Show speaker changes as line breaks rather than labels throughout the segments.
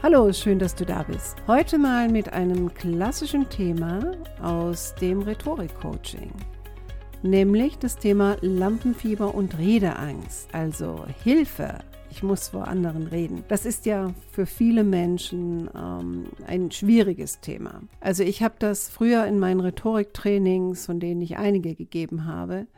Hallo, schön, dass du da bist. Heute mal mit einem klassischen Thema aus dem Rhetorik-Coaching, nämlich das Thema Lampenfieber und Redeangst, also Hilfe. Ich muss vor anderen reden. Das ist ja für viele Menschen ähm, ein schwieriges Thema. Also ich habe das früher in meinen Rhetoriktrainings, von denen ich einige gegeben habe,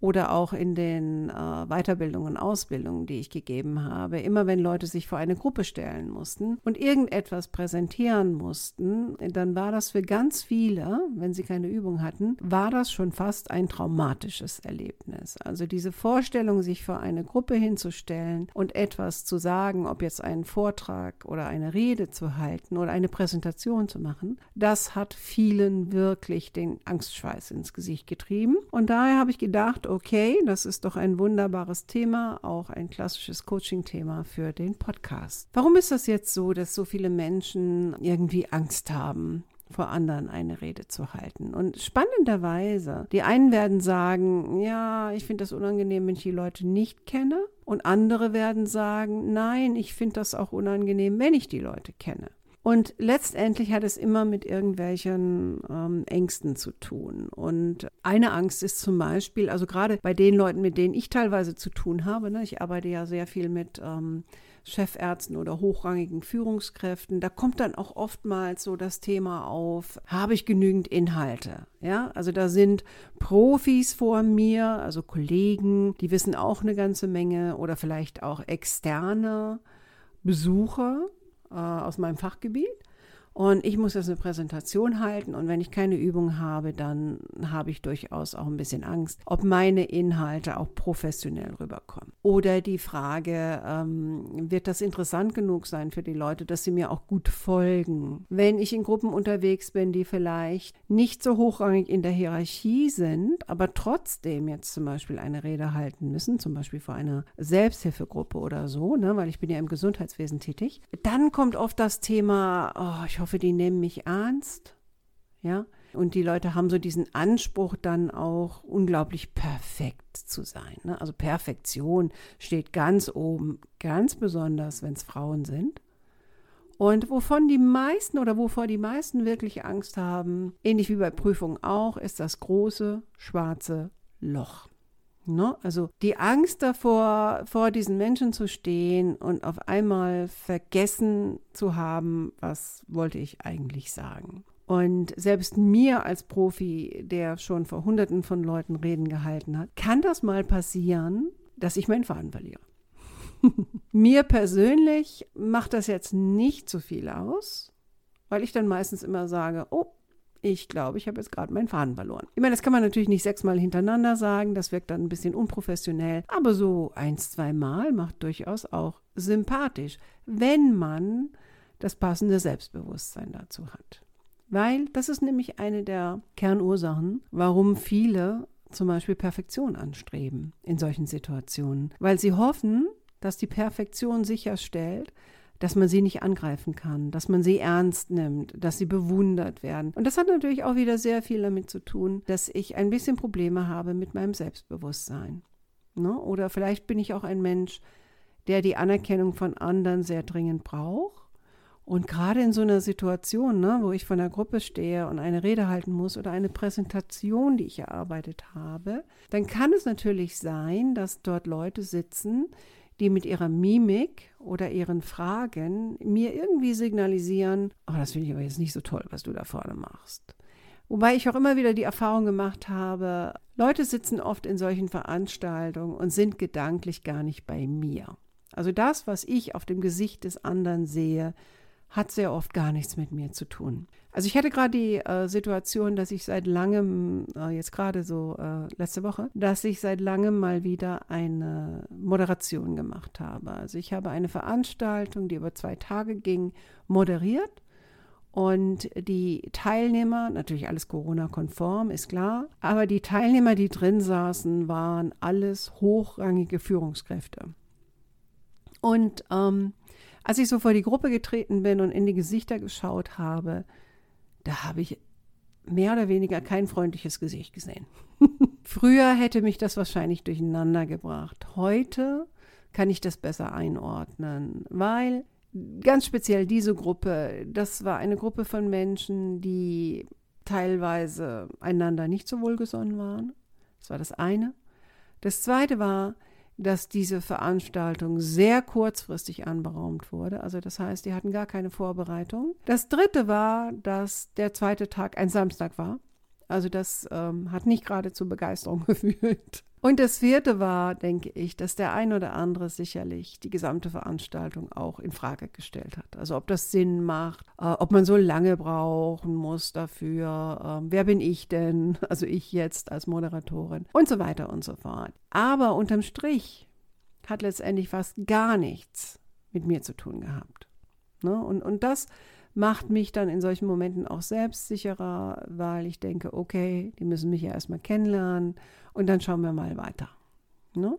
oder auch in den äh, Weiterbildungen und Ausbildungen, die ich gegeben habe, immer wenn Leute sich vor eine Gruppe stellen mussten und irgendetwas präsentieren mussten, dann war das für ganz viele, wenn sie keine Übung hatten, war das schon fast ein traumatisches Erlebnis. Also diese Vorstellung, sich vor eine Gruppe hinzustellen und etwas zu sagen, ob jetzt einen Vortrag oder eine Rede zu halten oder eine Präsentation zu machen, das hat vielen wirklich den Angstschweiß ins Gesicht getrieben. Und daher habe ich gedacht, okay, das ist doch ein wunderbares Thema, auch ein klassisches Coaching-Thema für den Podcast. Warum ist das jetzt so, dass so viele Menschen irgendwie Angst haben? vor anderen eine Rede zu halten. Und spannenderweise, die einen werden sagen, ja, ich finde das unangenehm, wenn ich die Leute nicht kenne. Und andere werden sagen, nein, ich finde das auch unangenehm, wenn ich die Leute kenne. Und letztendlich hat es immer mit irgendwelchen ähm, Ängsten zu tun. Und eine Angst ist zum Beispiel, also gerade bei den Leuten, mit denen ich teilweise zu tun habe, ne, ich arbeite ja sehr viel mit ähm, Chefärzten oder hochrangigen Führungskräften, da kommt dann auch oftmals so das Thema auf, habe ich genügend Inhalte? Ja, also da sind Profis vor mir, also Kollegen, die wissen auch eine ganze Menge oder vielleicht auch externe Besucher, äh, aus meinem Fachgebiet. Und ich muss jetzt eine Präsentation halten und wenn ich keine Übung habe, dann habe ich durchaus auch ein bisschen Angst, ob meine Inhalte auch professionell rüberkommen. Oder die Frage, ähm, wird das interessant genug sein für die Leute, dass sie mir auch gut folgen? Wenn ich in Gruppen unterwegs bin, die vielleicht nicht so hochrangig in der Hierarchie sind, aber trotzdem jetzt zum Beispiel eine Rede halten müssen, zum Beispiel vor einer Selbsthilfegruppe oder so, ne, weil ich bin ja im Gesundheitswesen tätig, dann kommt oft das Thema, oh, ich hoffe, hoffe, die nehmen mich ernst. Ja. Und die Leute haben so diesen Anspruch, dann auch unglaublich perfekt zu sein. Ne? Also Perfektion steht ganz oben, ganz besonders, wenn es Frauen sind. Und wovon die meisten oder wovor die meisten wirklich Angst haben, ähnlich wie bei Prüfungen auch, ist das große schwarze Loch. Ne? Also die Angst davor, vor diesen Menschen zu stehen und auf einmal vergessen zu haben, was wollte ich eigentlich sagen. Und selbst mir als Profi, der schon vor Hunderten von Leuten Reden gehalten hat, kann das mal passieren, dass ich meinen Faden verliere. mir persönlich macht das jetzt nicht so viel aus, weil ich dann meistens immer sage, oh, ich glaube, ich habe jetzt gerade meinen Faden verloren. Ich meine, das kann man natürlich nicht sechsmal hintereinander sagen, das wirkt dann ein bisschen unprofessionell, aber so eins, zweimal macht durchaus auch sympathisch, wenn man das passende Selbstbewusstsein dazu hat. Weil das ist nämlich eine der Kernursachen, warum viele zum Beispiel Perfektion anstreben in solchen Situationen, weil sie hoffen, dass die Perfektion sicherstellt, dass man sie nicht angreifen kann, dass man sie ernst nimmt, dass sie bewundert werden. Und das hat natürlich auch wieder sehr viel damit zu tun, dass ich ein bisschen Probleme habe mit meinem Selbstbewusstsein. Ne? Oder vielleicht bin ich auch ein Mensch, der die Anerkennung von anderen sehr dringend braucht. Und gerade in so einer Situation, ne, wo ich von der Gruppe stehe und eine Rede halten muss oder eine Präsentation, die ich erarbeitet habe, dann kann es natürlich sein, dass dort Leute sitzen, die mit ihrer Mimik oder ihren Fragen mir irgendwie signalisieren, oh, das finde ich aber jetzt nicht so toll, was du da vorne machst. Wobei ich auch immer wieder die Erfahrung gemacht habe, Leute sitzen oft in solchen Veranstaltungen und sind gedanklich gar nicht bei mir. Also das, was ich auf dem Gesicht des anderen sehe, hat sehr oft gar nichts mit mir zu tun. Also ich hatte gerade die äh, Situation, dass ich seit langem, äh, jetzt gerade so äh, letzte Woche, dass ich seit langem mal wieder eine Moderation gemacht habe. Also ich habe eine Veranstaltung, die über zwei Tage ging, moderiert. Und die Teilnehmer, natürlich alles Corona-konform, ist klar, aber die Teilnehmer, die drin saßen, waren alles hochrangige Führungskräfte. Und ähm, als ich so vor die Gruppe getreten bin und in die Gesichter geschaut habe, da habe ich mehr oder weniger kein freundliches Gesicht gesehen. Früher hätte mich das wahrscheinlich durcheinander gebracht. Heute kann ich das besser einordnen, weil ganz speziell diese Gruppe, das war eine Gruppe von Menschen, die teilweise einander nicht so wohlgesonnen waren. Das war das eine. Das zweite war, dass diese Veranstaltung sehr kurzfristig anberaumt wurde. Also das heißt, die hatten gar keine Vorbereitung. Das dritte war, dass der zweite Tag ein Samstag war. Also das ähm, hat nicht gerade zur Begeisterung geführt. Und das vierte war, denke ich, dass der ein oder andere sicherlich die gesamte Veranstaltung auch in Frage gestellt hat. Also ob das Sinn macht, äh, ob man so lange brauchen muss dafür, äh, wer bin ich denn, also ich jetzt als Moderatorin und so weiter und so fort. Aber unterm Strich hat letztendlich fast gar nichts mit mir zu tun gehabt. Ne? Und, und das macht mich dann in solchen Momenten auch selbstsicherer, weil ich denke, okay, die müssen mich ja erstmal kennenlernen und dann schauen wir mal weiter. Ne?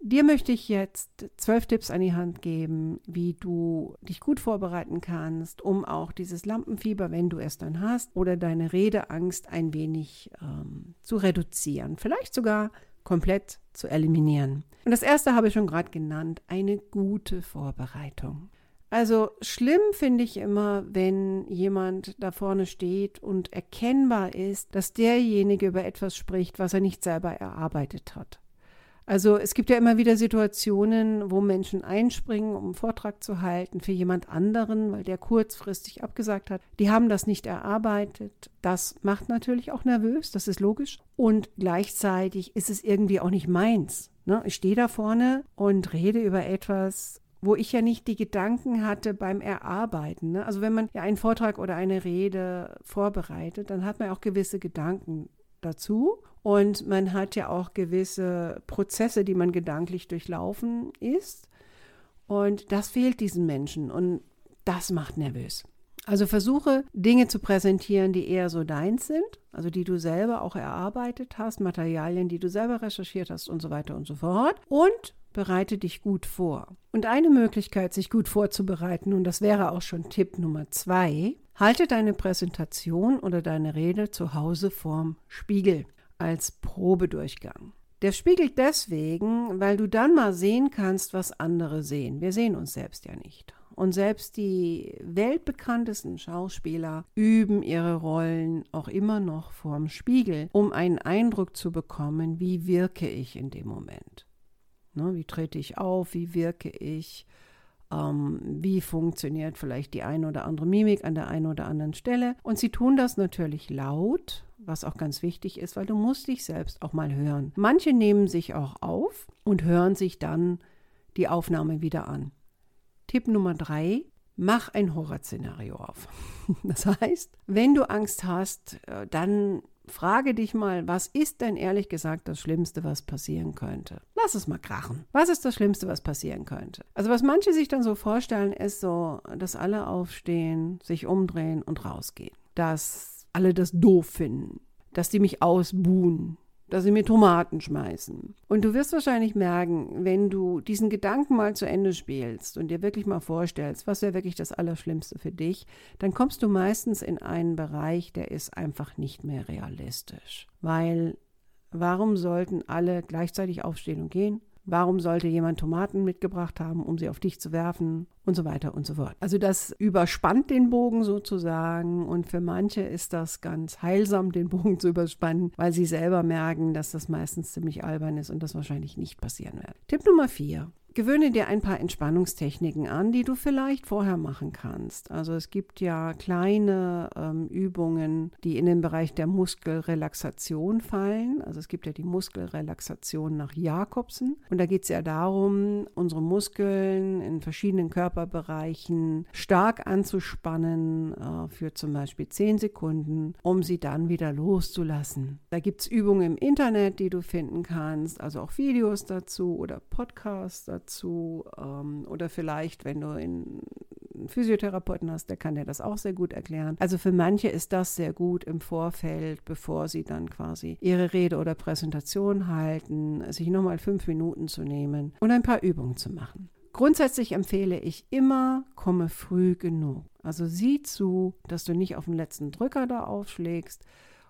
Dir möchte ich jetzt zwölf Tipps an die Hand geben, wie du dich gut vorbereiten kannst, um auch dieses Lampenfieber, wenn du es dann hast, oder deine Redeangst ein wenig ähm, zu reduzieren, vielleicht sogar komplett zu eliminieren. Und das erste habe ich schon gerade genannt, eine gute Vorbereitung. Also schlimm finde ich immer, wenn jemand da vorne steht und erkennbar ist, dass derjenige über etwas spricht, was er nicht selber erarbeitet hat. Also es gibt ja immer wieder Situationen, wo Menschen einspringen, um einen Vortrag zu halten für jemand anderen, weil der kurzfristig abgesagt hat. Die haben das nicht erarbeitet. Das macht natürlich auch nervös, das ist logisch. Und gleichzeitig ist es irgendwie auch nicht meins. Ne? Ich stehe da vorne und rede über etwas, wo ich ja nicht die Gedanken hatte beim Erarbeiten. Ne? Also wenn man ja einen Vortrag oder eine Rede vorbereitet, dann hat man auch gewisse Gedanken dazu und man hat ja auch gewisse Prozesse, die man gedanklich durchlaufen ist. Und das fehlt diesen Menschen und das macht nervös. Also versuche Dinge zu präsentieren, die eher so deins sind, also die du selber auch erarbeitet hast, Materialien, die du selber recherchiert hast und so weiter und so fort. Und bereite dich gut vor. Und eine Möglichkeit, sich gut vorzubereiten, und das wäre auch schon Tipp Nummer zwei, halte deine Präsentation oder deine Rede zu Hause vorm Spiegel als Probedurchgang. Der spiegelt deswegen, weil du dann mal sehen kannst, was andere sehen. Wir sehen uns selbst ja nicht. Und selbst die weltbekanntesten Schauspieler üben ihre Rollen auch immer noch vorm Spiegel, um einen Eindruck zu bekommen, wie wirke ich in dem Moment. Ne? Wie trete ich auf? Wie wirke ich? Ähm, wie funktioniert vielleicht die eine oder andere Mimik an der einen oder anderen Stelle? Und sie tun das natürlich laut, was auch ganz wichtig ist, weil du musst dich selbst auch mal hören. Manche nehmen sich auch auf und hören sich dann die Aufnahme wieder an. Tipp Nummer drei, mach ein Horrorszenario auf. Das heißt, wenn du Angst hast, äh, dann frage dich mal, was ist denn ehrlich gesagt das Schlimmste, was passieren könnte? Lass es mal krachen. Was ist das Schlimmste, was passieren könnte? Also was manche sich dann so vorstellen, ist so, dass alle aufstehen, sich umdrehen und rausgehen. Dass alle das doof finden. Dass die mich ausbuhen dass sie mir Tomaten schmeißen. Und du wirst wahrscheinlich merken, wenn du diesen Gedanken mal zu Ende spielst und dir wirklich mal vorstellst, was wäre wirklich das Allerschlimmste für dich, dann kommst du meistens in einen Bereich, der ist einfach nicht mehr realistisch. Weil warum sollten alle gleichzeitig aufstehen und gehen? Warum sollte jemand Tomaten mitgebracht haben, um sie auf dich zu werfen und so weiter und so fort. Also das überspannt den Bogen sozusagen und für manche ist das ganz heilsam, den Bogen zu überspannen, weil sie selber merken, dass das meistens ziemlich albern ist und das wahrscheinlich nicht passieren wird. Tipp Nummer vier. Gewöhne dir ein paar Entspannungstechniken an, die du vielleicht vorher machen kannst. Also es gibt ja kleine ähm, Übungen, die in den Bereich der Muskelrelaxation fallen. Also es gibt ja die Muskelrelaxation nach Jakobsen. Und da geht es ja darum, unsere Muskeln in verschiedenen Körperbereichen stark anzuspannen äh, für zum Beispiel 10 Sekunden, um sie dann wieder loszulassen. Da gibt es Übungen im Internet, die du finden kannst, also auch Videos dazu oder Podcasts dazu dazu ähm, oder vielleicht, wenn du in einen Physiotherapeuten hast, der kann dir das auch sehr gut erklären. Also für manche ist das sehr gut im Vorfeld, bevor sie dann quasi ihre Rede oder Präsentation halten, sich nochmal fünf Minuten zu nehmen und ein paar Übungen zu machen. Grundsätzlich empfehle ich immer, komme früh genug. Also sieh zu, dass du nicht auf den letzten Drücker da aufschlägst.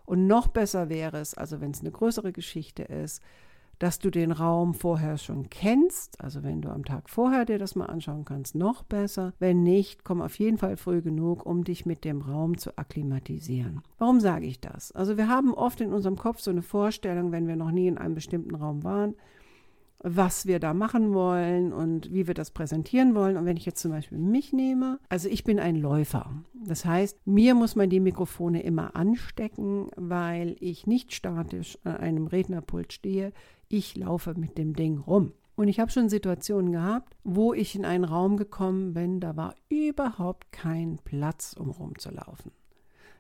Und noch besser wäre es, also wenn es eine größere Geschichte ist, dass du den Raum vorher schon kennst. Also wenn du am Tag vorher dir das mal anschauen kannst, noch besser. Wenn nicht, komm auf jeden Fall früh genug, um dich mit dem Raum zu akklimatisieren. Warum sage ich das? Also wir haben oft in unserem Kopf so eine Vorstellung, wenn wir noch nie in einem bestimmten Raum waren, was wir da machen wollen und wie wir das präsentieren wollen. Und wenn ich jetzt zum Beispiel mich nehme, also ich bin ein Läufer. Das heißt, mir muss man die Mikrofone immer anstecken, weil ich nicht statisch an einem Rednerpult stehe. Ich laufe mit dem Ding rum. Und ich habe schon Situationen gehabt, wo ich in einen Raum gekommen bin, da war überhaupt kein Platz, um rumzulaufen.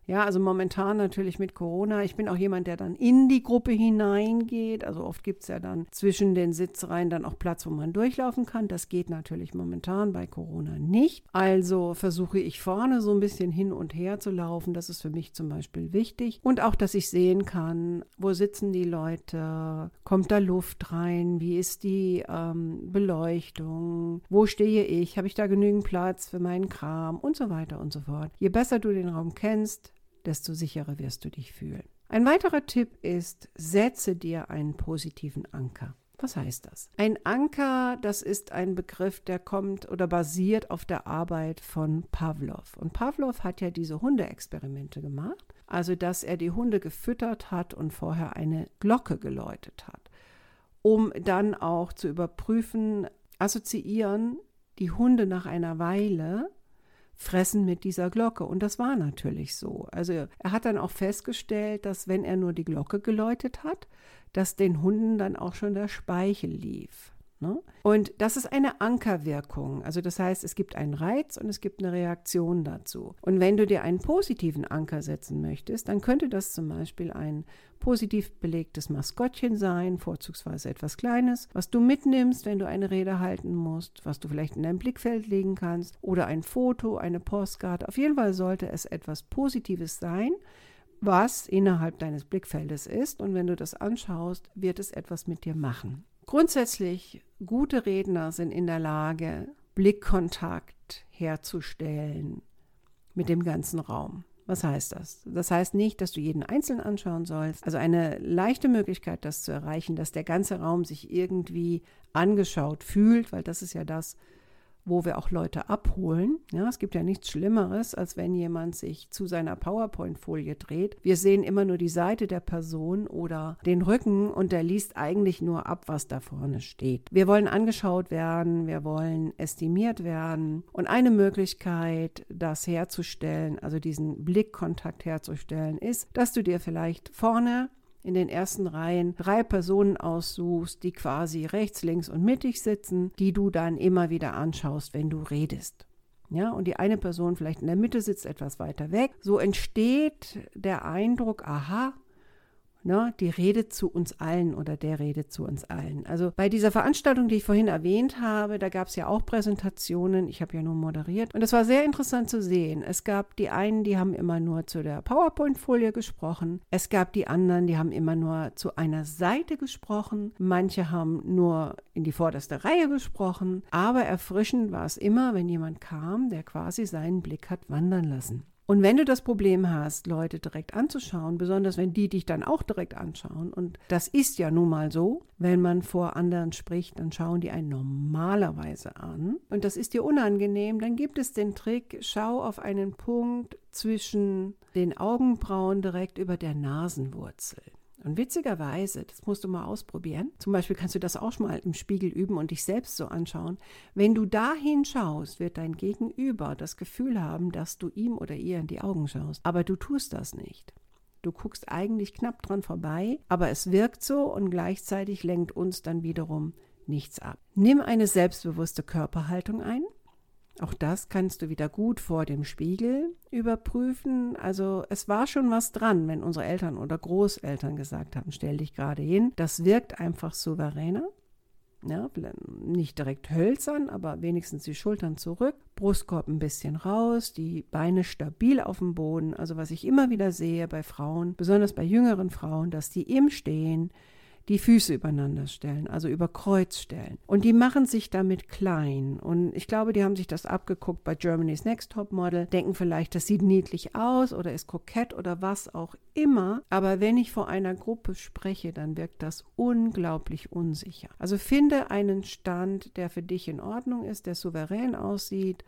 Ja, also momentan natürlich mit Corona. Ich bin auch jemand, der dann in die Gruppe hineingeht. Also oft gibt es ja dann zwischen den Sitzreihen dann auch Platz, wo man durchlaufen kann. Das geht natürlich momentan bei Corona nicht. Also versuche ich vorne so ein bisschen hin und her zu laufen. Das ist für mich zum Beispiel wichtig. Und auch, dass ich sehen kann, wo sitzen die Leute, kommt da Luft rein, wie ist die ähm, Beleuchtung, wo stehe ich, habe ich da genügend Platz für meinen Kram und so weiter und so fort. Je besser du den Raum kennst, desto sicherer wirst du dich fühlen. Ein weiterer Tipp ist, setze dir einen positiven Anker. Was heißt das? Ein Anker, das ist ein Begriff, der kommt oder basiert auf der Arbeit von Pavlov. Und Pavlov hat ja diese Hundeexperimente gemacht, also dass er die Hunde gefüttert hat und vorher eine Glocke geläutet hat, um dann auch zu überprüfen, assoziieren die Hunde nach einer Weile fressen mit dieser Glocke. Und das war natürlich so. Also er hat dann auch festgestellt, dass wenn er nur die Glocke geläutet hat, dass den Hunden dann auch schon der Speichel lief. Ne? Und das ist eine Ankerwirkung. Also das heißt, es gibt einen Reiz und es gibt eine Reaktion dazu. Und wenn du dir einen positiven Anker setzen möchtest, dann könnte das zum Beispiel ein positiv belegtes Maskottchen sein, vorzugsweise etwas Kleines, was du mitnimmst, wenn du eine Rede halten musst, was du vielleicht in dein Blickfeld legen kannst, oder ein Foto, eine Postkarte. Auf jeden Fall sollte es etwas Positives sein, was innerhalb deines Blickfeldes ist. Und wenn du das anschaust, wird es etwas mit dir machen. Grundsätzlich, gute Redner sind in der Lage, Blickkontakt herzustellen mit dem ganzen Raum. Was heißt das? Das heißt nicht, dass du jeden einzeln anschauen sollst. Also eine leichte Möglichkeit, das zu erreichen, dass der ganze Raum sich irgendwie angeschaut fühlt, weil das ist ja das, wo wir auch Leute abholen. Ja, es gibt ja nichts Schlimmeres, als wenn jemand sich zu seiner PowerPoint-Folie dreht. Wir sehen immer nur die Seite der Person oder den Rücken und der liest eigentlich nur ab, was da vorne steht. Wir wollen angeschaut werden, wir wollen estimiert werden. Und eine Möglichkeit, das herzustellen, also diesen Blickkontakt herzustellen, ist, dass du dir vielleicht vorne in den ersten Reihen drei Personen aussuchst, die quasi rechts, links und mittig sitzen, die du dann immer wieder anschaust, wenn du redest. Ja, und die eine Person vielleicht in der Mitte sitzt etwas weiter weg. So entsteht der Eindruck, aha, Ne, die redet zu uns allen oder der redet zu uns allen. Also bei dieser Veranstaltung, die ich vorhin erwähnt habe, da gab es ja auch Präsentationen. Ich habe ja nur moderiert. Und es war sehr interessant zu sehen. Es gab die einen, die haben immer nur zu der PowerPoint-Folie gesprochen. Es gab die anderen, die haben immer nur zu einer Seite gesprochen. Manche haben nur in die vorderste Reihe gesprochen. Aber erfrischend war es immer, wenn jemand kam, der quasi seinen Blick hat wandern lassen. Und wenn du das Problem hast, Leute direkt anzuschauen, besonders wenn die dich dann auch direkt anschauen, und das ist ja nun mal so, wenn man vor anderen spricht, dann schauen die einen normalerweise an und das ist dir unangenehm, dann gibt es den Trick, schau auf einen Punkt zwischen den Augenbrauen direkt über der Nasenwurzel. Und witzigerweise, das musst du mal ausprobieren, zum Beispiel kannst du das auch schon mal im Spiegel üben und dich selbst so anschauen. Wenn du dahin schaust, wird dein Gegenüber das Gefühl haben, dass du ihm oder ihr in die Augen schaust. Aber du tust das nicht. Du guckst eigentlich knapp dran vorbei, aber es wirkt so und gleichzeitig lenkt uns dann wiederum nichts ab. Nimm eine selbstbewusste Körperhaltung ein. Auch das kannst du wieder gut vor dem Spiegel überprüfen. Also es war schon was dran, wenn unsere Eltern oder Großeltern gesagt haben, stell dich gerade hin. Das wirkt einfach souveräner. Ja, nicht direkt hölzern, aber wenigstens die Schultern zurück, Brustkorb ein bisschen raus, die Beine stabil auf dem Boden. Also was ich immer wieder sehe bei Frauen, besonders bei jüngeren Frauen, dass die im Stehen die Füße übereinander stellen, also über Kreuz stellen. Und die machen sich damit klein. Und ich glaube, die haben sich das abgeguckt bei Germany's Next Top Model, denken vielleicht, das sieht niedlich aus oder ist kokett oder was auch immer. Aber wenn ich vor einer Gruppe spreche, dann wirkt das unglaublich unsicher. Also finde einen Stand, der für dich in Ordnung ist, der souverän aussieht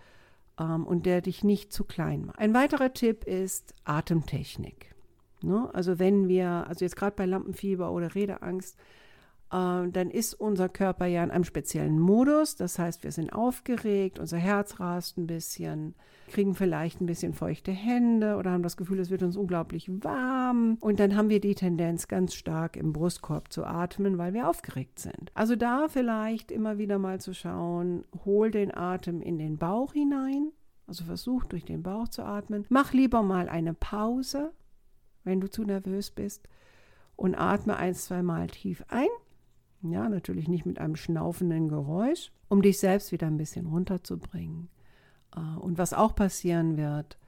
ähm, und der dich nicht zu klein macht. Ein weiterer Tipp ist Atemtechnik. Ne? Also wenn wir, also jetzt gerade bei Lampenfieber oder Redeangst, äh, dann ist unser Körper ja in einem speziellen Modus. Das heißt, wir sind aufgeregt, unser Herz rast ein bisschen, kriegen vielleicht ein bisschen feuchte Hände oder haben das Gefühl, es wird uns unglaublich warm. Und dann haben wir die Tendenz, ganz stark im Brustkorb zu atmen, weil wir aufgeregt sind. Also da vielleicht immer wieder mal zu schauen, hol den Atem in den Bauch hinein. Also versuch durch den Bauch zu atmen. Mach lieber mal eine Pause wenn du zu nervös bist. Und atme ein, zwei Mal tief ein. Ja, natürlich nicht mit einem schnaufenden Geräusch, um dich selbst wieder ein bisschen runterzubringen. Äh, und was auch passieren wird,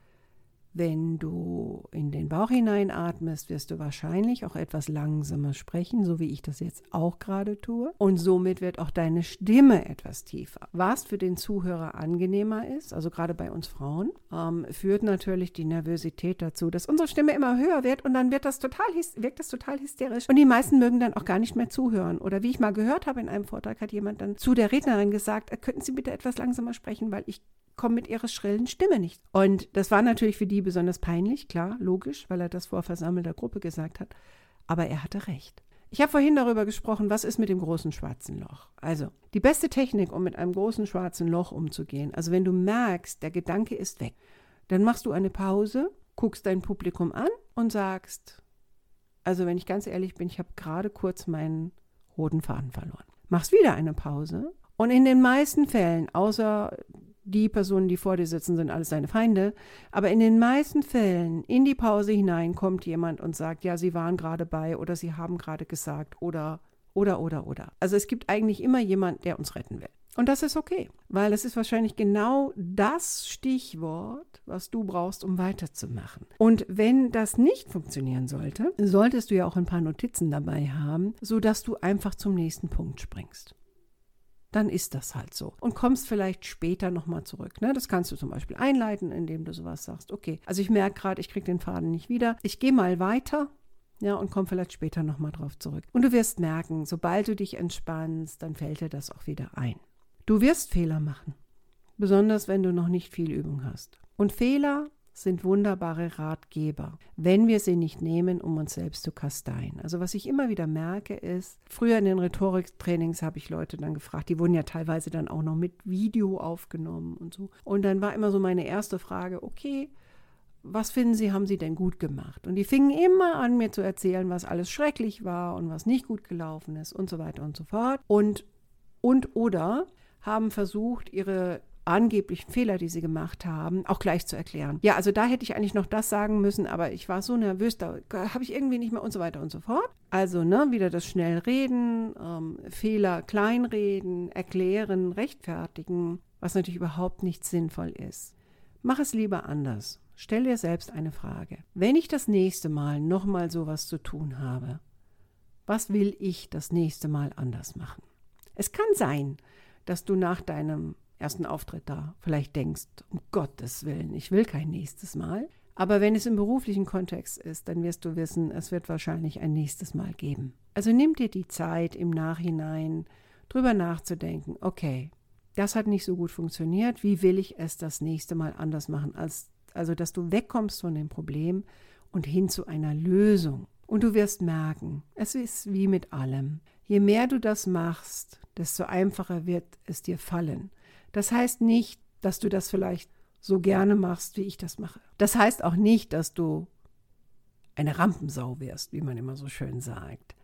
wenn du in den Bauch hineinatmest, wirst du wahrscheinlich auch etwas langsamer sprechen, so wie ich das jetzt auch gerade tue. Und somit wird auch deine Stimme etwas tiefer. Was für den Zuhörer angenehmer ist, also gerade bei uns Frauen, ähm, führt natürlich die Nervosität dazu, dass unsere Stimme immer höher wird und dann wird das total, wirkt das total hysterisch. Und die meisten mögen dann auch gar nicht mehr zuhören. Oder wie ich mal gehört habe in einem Vortrag, hat jemand dann zu der Rednerin gesagt, äh, könnten Sie bitte etwas langsamer sprechen, weil ich komme mit ihrer schrillen Stimme nicht. Und das war natürlich für die besonders peinlich, klar, logisch, weil er das vor versammelter Gruppe gesagt hat. Aber er hatte recht. Ich habe vorhin darüber gesprochen, was ist mit dem großen schwarzen Loch. Also, die beste Technik, um mit einem großen schwarzen Loch umzugehen, also wenn du merkst, der Gedanke ist weg, dann machst du eine Pause, guckst dein Publikum an und sagst, also wenn ich ganz ehrlich bin, ich habe gerade kurz meinen roten Faden verloren. Machst wieder eine Pause und in den meisten Fällen, außer die Personen, die vor dir sitzen, sind alles deine Feinde. Aber in den meisten Fällen in die Pause hinein kommt jemand und sagt, ja, sie waren gerade bei oder sie haben gerade gesagt oder, oder, oder, oder. Also es gibt eigentlich immer jemand, der uns retten will. Und das ist okay, weil es ist wahrscheinlich genau das Stichwort, was du brauchst, um weiterzumachen. Und wenn das nicht funktionieren sollte, solltest du ja auch ein paar Notizen dabei haben, sodass du einfach zum nächsten Punkt springst dann ist das halt so. Und kommst vielleicht später nochmal zurück. Ne? Das kannst du zum Beispiel einleiten, indem du sowas sagst. Okay, also ich merke gerade, ich kriege den Faden nicht wieder. Ich gehe mal weiter. Ja, und komm vielleicht später nochmal drauf zurück. Und du wirst merken, sobald du dich entspannst, dann fällt dir das auch wieder ein. Du wirst Fehler machen. Besonders wenn du noch nicht viel Übung hast. Und Fehler sind wunderbare Ratgeber, wenn wir sie nicht nehmen, um uns selbst zu kasteien. Also was ich immer wieder merke ist, früher in den Rhetoriktrainings habe ich Leute dann gefragt, die wurden ja teilweise dann auch noch mit Video aufgenommen und so. Und dann war immer so meine erste Frage, okay, was finden Sie, haben Sie denn gut gemacht? Und die fingen immer an, mir zu erzählen, was alles schrecklich war und was nicht gut gelaufen ist und so weiter und so fort. Und, und oder haben versucht, ihre angeblichen Fehler, die sie gemacht haben, auch gleich zu erklären. Ja, also da hätte ich eigentlich noch das sagen müssen, aber ich war so nervös, da habe ich irgendwie nicht mehr und so weiter und so fort. Also, ne, wieder das schnell reden, ähm, Fehler kleinreden, erklären, rechtfertigen, was natürlich überhaupt nicht sinnvoll ist. Mach es lieber anders. Stell dir selbst eine Frage. Wenn ich das nächste Mal nochmal sowas zu tun habe, was will ich das nächste Mal anders machen? Es kann sein, dass du nach deinem ersten Auftritt da vielleicht denkst, um Gottes Willen, ich will kein nächstes Mal. Aber wenn es im beruflichen Kontext ist, dann wirst du wissen, es wird wahrscheinlich ein nächstes Mal geben. Also nimm dir die Zeit im Nachhinein drüber nachzudenken, okay, das hat nicht so gut funktioniert, wie will ich es das nächste Mal anders machen, als, also dass du wegkommst von dem Problem und hin zu einer Lösung. Und du wirst merken, es ist wie mit allem. Je mehr du das machst, desto einfacher wird es dir fallen. Das heißt nicht, dass du das vielleicht so gerne machst, wie ich das mache. Das heißt auch nicht, dass du eine Rampensau wirst, wie man immer so schön sagt.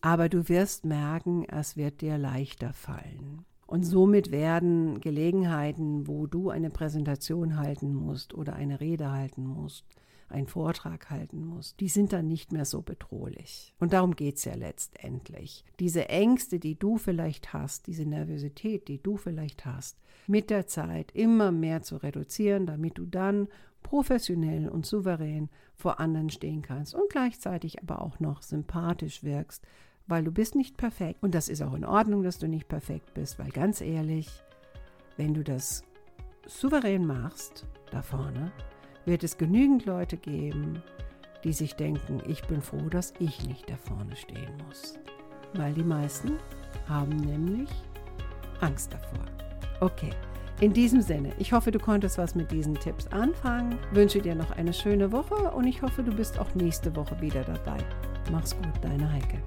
Aber du wirst merken, es wird dir leichter fallen. Und somit werden Gelegenheiten, wo du eine Präsentation halten musst oder eine Rede halten musst, einen Vortrag halten musst, die sind dann nicht mehr so bedrohlich. Und darum geht es ja letztendlich. Diese Ängste, die du vielleicht hast, diese Nervosität, die du vielleicht hast, mit der Zeit immer mehr zu reduzieren, damit du dann professionell und souverän vor anderen stehen kannst und gleichzeitig aber auch noch sympathisch wirkst, weil du bist nicht perfekt und das ist auch in Ordnung, dass du nicht perfekt bist, weil ganz ehrlich, wenn du das souverän machst, da vorne, wird es genügend Leute geben, die sich denken, ich bin froh, dass ich nicht da vorne stehen muss. Weil die meisten haben nämlich Angst davor. Okay, in diesem Sinne, ich hoffe, du konntest was mit diesen Tipps anfangen, wünsche dir noch eine schöne Woche und ich hoffe, du bist auch nächste Woche wieder dabei. Mach's gut, deine Heike.